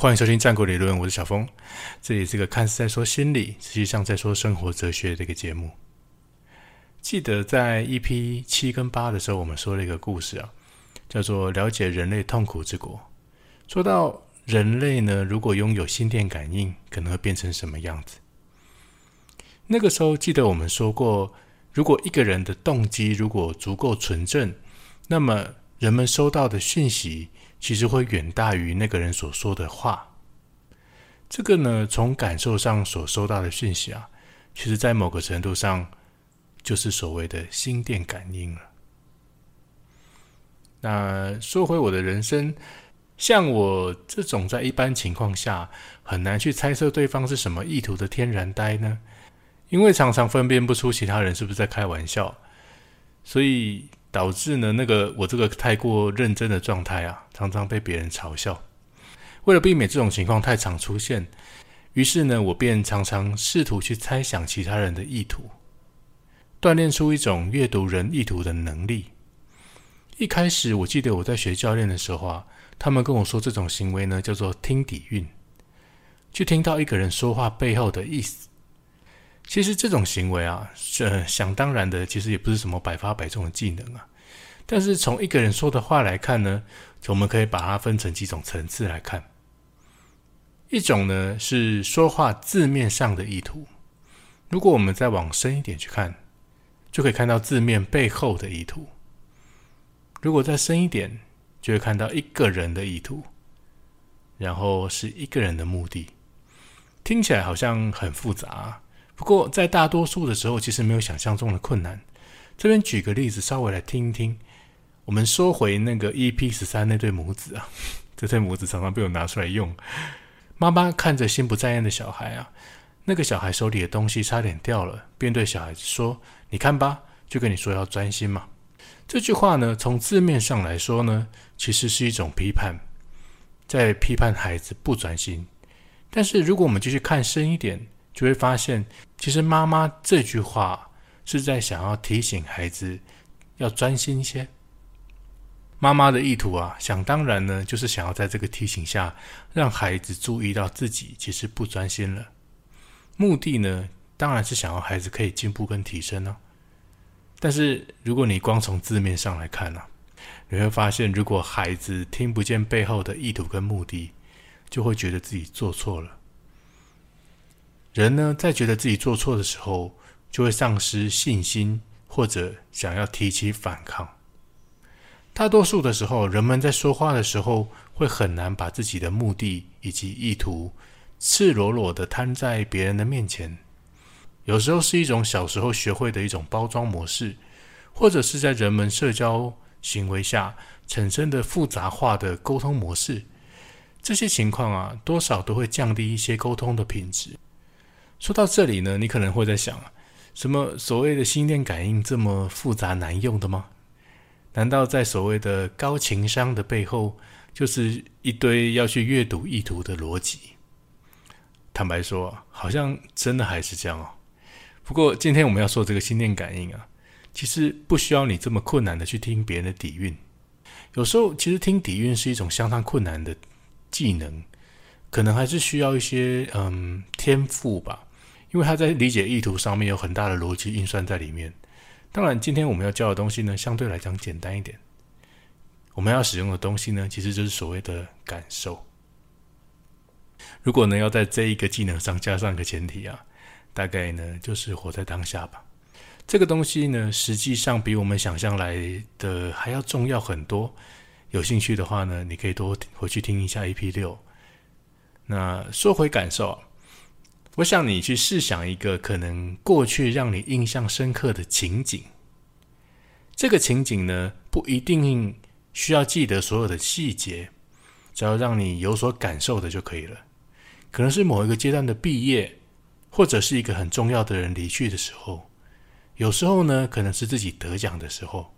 欢迎收听《战国理论》，我是小峰。这里是个看似在说心理，实际上在说生活哲学的一个节目。记得在 EP 七跟八的时候，我们说了一个故事啊，叫做“了解人类痛苦之国”。说到人类呢，如果拥有心电感应，可能会变成什么样子？那个时候，记得我们说过，如果一个人的动机如果足够纯正，那么人们收到的讯息。其实会远大于那个人所说的话。这个呢，从感受上所收到的讯息啊，其实在某个程度上就是所谓的心电感应了。那说回我的人生，像我这种在一般情况下很难去猜测对方是什么意图的天然呆呢，因为常常分辨不出其他人是不是在开玩笑，所以。导致呢，那个我这个太过认真的状态啊，常常被别人嘲笑。为了避免这种情况太常出现，于是呢，我便常常试图去猜想其他人的意图，锻炼出一种阅读人意图的能力。一开始，我记得我在学教练的时候啊，他们跟我说这种行为呢，叫做听底蕴，去听到一个人说话背后的意思。其实这种行为啊，是想当然的，其实也不是什么百发百中的技能啊。但是从一个人说的话来看呢，我们可以把它分成几种层次来看。一种呢是说话字面上的意图，如果我们再往深一点去看，就可以看到字面背后的意图。如果再深一点，就会看到一个人的意图，然后是一个人的目的。听起来好像很复杂。不过，在大多数的时候，其实没有想象中的困难。这边举个例子，稍微来听一听。我们说回那个 EP 十三那对母子啊，这对母子常常被我拿出来用。妈妈看着心不在焉的小孩啊，那个小孩手里的东西差点掉了，便对小孩子说：“你看吧，就跟你说要专心嘛。”这句话呢，从字面上来说呢，其实是一种批判，在批判孩子不专心。但是如果我们继续看深一点，就会发现，其实妈妈这句话是在想要提醒孩子要专心一些。妈妈的意图啊，想当然呢，就是想要在这个提醒下，让孩子注意到自己其实不专心了。目的呢，当然是想要孩子可以进步跟提升呢。但是如果你光从字面上来看呢，你会发现，如果孩子听不见背后的意图跟目的，就会觉得自己做错了。人呢，在觉得自己做错的时候，就会丧失信心，或者想要提起反抗。大多数的时候，人们在说话的时候，会很难把自己的目的以及意图赤裸裸的摊在别人的面前。有时候是一种小时候学会的一种包装模式，或者是在人们社交行为下产生的复杂化的沟通模式。这些情况啊，多少都会降低一些沟通的品质。说到这里呢，你可能会在想啊，什么所谓的心电感应这么复杂难用的吗？难道在所谓的高情商的背后，就是一堆要去阅读意图的逻辑？坦白说，好像真的还是这样哦。不过今天我们要说这个心电感应啊，其实不需要你这么困难的去听别人的底蕴。有时候其实听底蕴是一种相当困难的技能，可能还是需要一些嗯天赋吧。因为他在理解意图上面有很大的逻辑运算在里面。当然，今天我们要教的东西呢，相对来讲简单一点。我们要使用的东西呢，其实就是所谓的感受。如果呢要在这一个技能上加上一个前提啊，大概呢就是活在当下吧。这个东西呢，实际上比我们想象来的还要重要很多。有兴趣的话呢，你可以多回去听一下 EP 六。那说回感受。我想你去试想一个可能过去让你印象深刻的情景。这个情景呢，不一定需要记得所有的细节，只要让你有所感受的就可以了。可能是某一个阶段的毕业，或者是一个很重要的人离去的时候。有时候呢，可能是自己得奖的时候。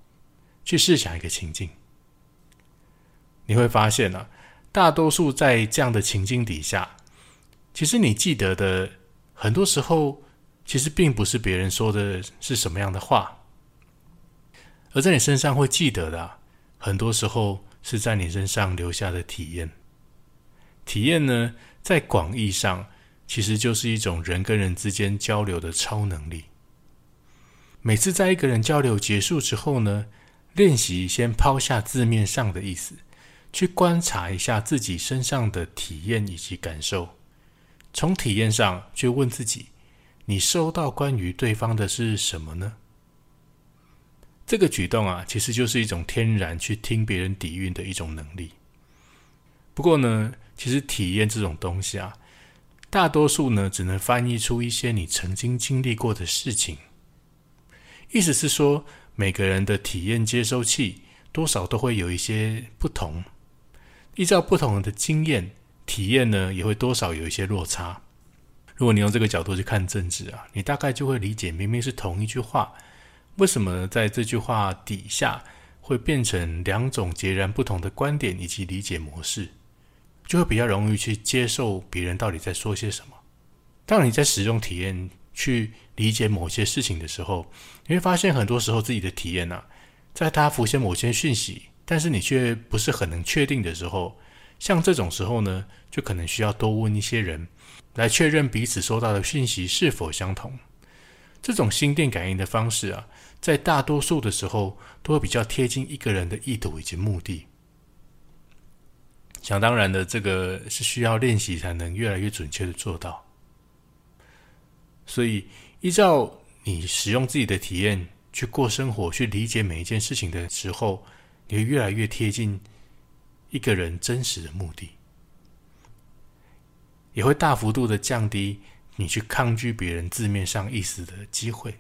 去试想一个情境，你会发现啊，大多数在这样的情境底下。其实你记得的，很多时候其实并不是别人说的是什么样的话，而在你身上会记得的，很多时候是在你身上留下的体验。体验呢，在广义上，其实就是一种人跟人之间交流的超能力。每次在一个人交流结束之后呢，练习先抛下字面上的意思，去观察一下自己身上的体验以及感受。从体验上去问自己：你收到关于对方的是什么呢？这个举动啊，其实就是一种天然去听别人底蕴的一种能力。不过呢，其实体验这种东西啊，大多数呢只能翻译出一些你曾经经历过的事情。意思是说，每个人的体验接收器多少都会有一些不同，依照不同的经验。体验呢也会多少有一些落差。如果你用这个角度去看政治啊，你大概就会理解，明明是同一句话，为什么在这句话底下会变成两种截然不同的观点以及理解模式，就会比较容易去接受别人到底在说些什么。当你在使用体验去理解某些事情的时候，你会发现很多时候自己的体验啊，在它浮现某些讯息，但是你却不是很能确定的时候。像这种时候呢，就可能需要多问一些人，来确认彼此收到的讯息是否相同。这种心电感应的方式啊，在大多数的时候都会比较贴近一个人的意图以及目的。想当然的，这个是需要练习才能越来越准确的做到。所以，依照你使用自己的体验去过生活，去理解每一件事情的时候，你会越来越贴近。一个人真实的目的，也会大幅度的降低你去抗拒别人字面上意思的机会。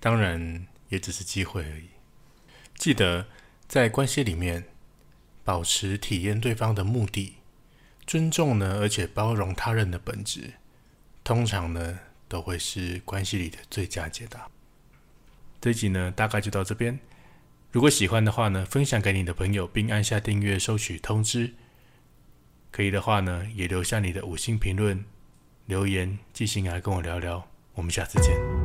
当然，也只是机会而已。记得在关系里面，保持体验对方的目的，尊重呢，而且包容他人的本质，通常呢，都会是关系里的最佳解答。这集呢，大概就到这边。如果喜欢的话呢，分享给你的朋友，并按下订阅，收取通知。可以的话呢，也留下你的五星评论、留言、寄信来跟我聊聊。我们下次见。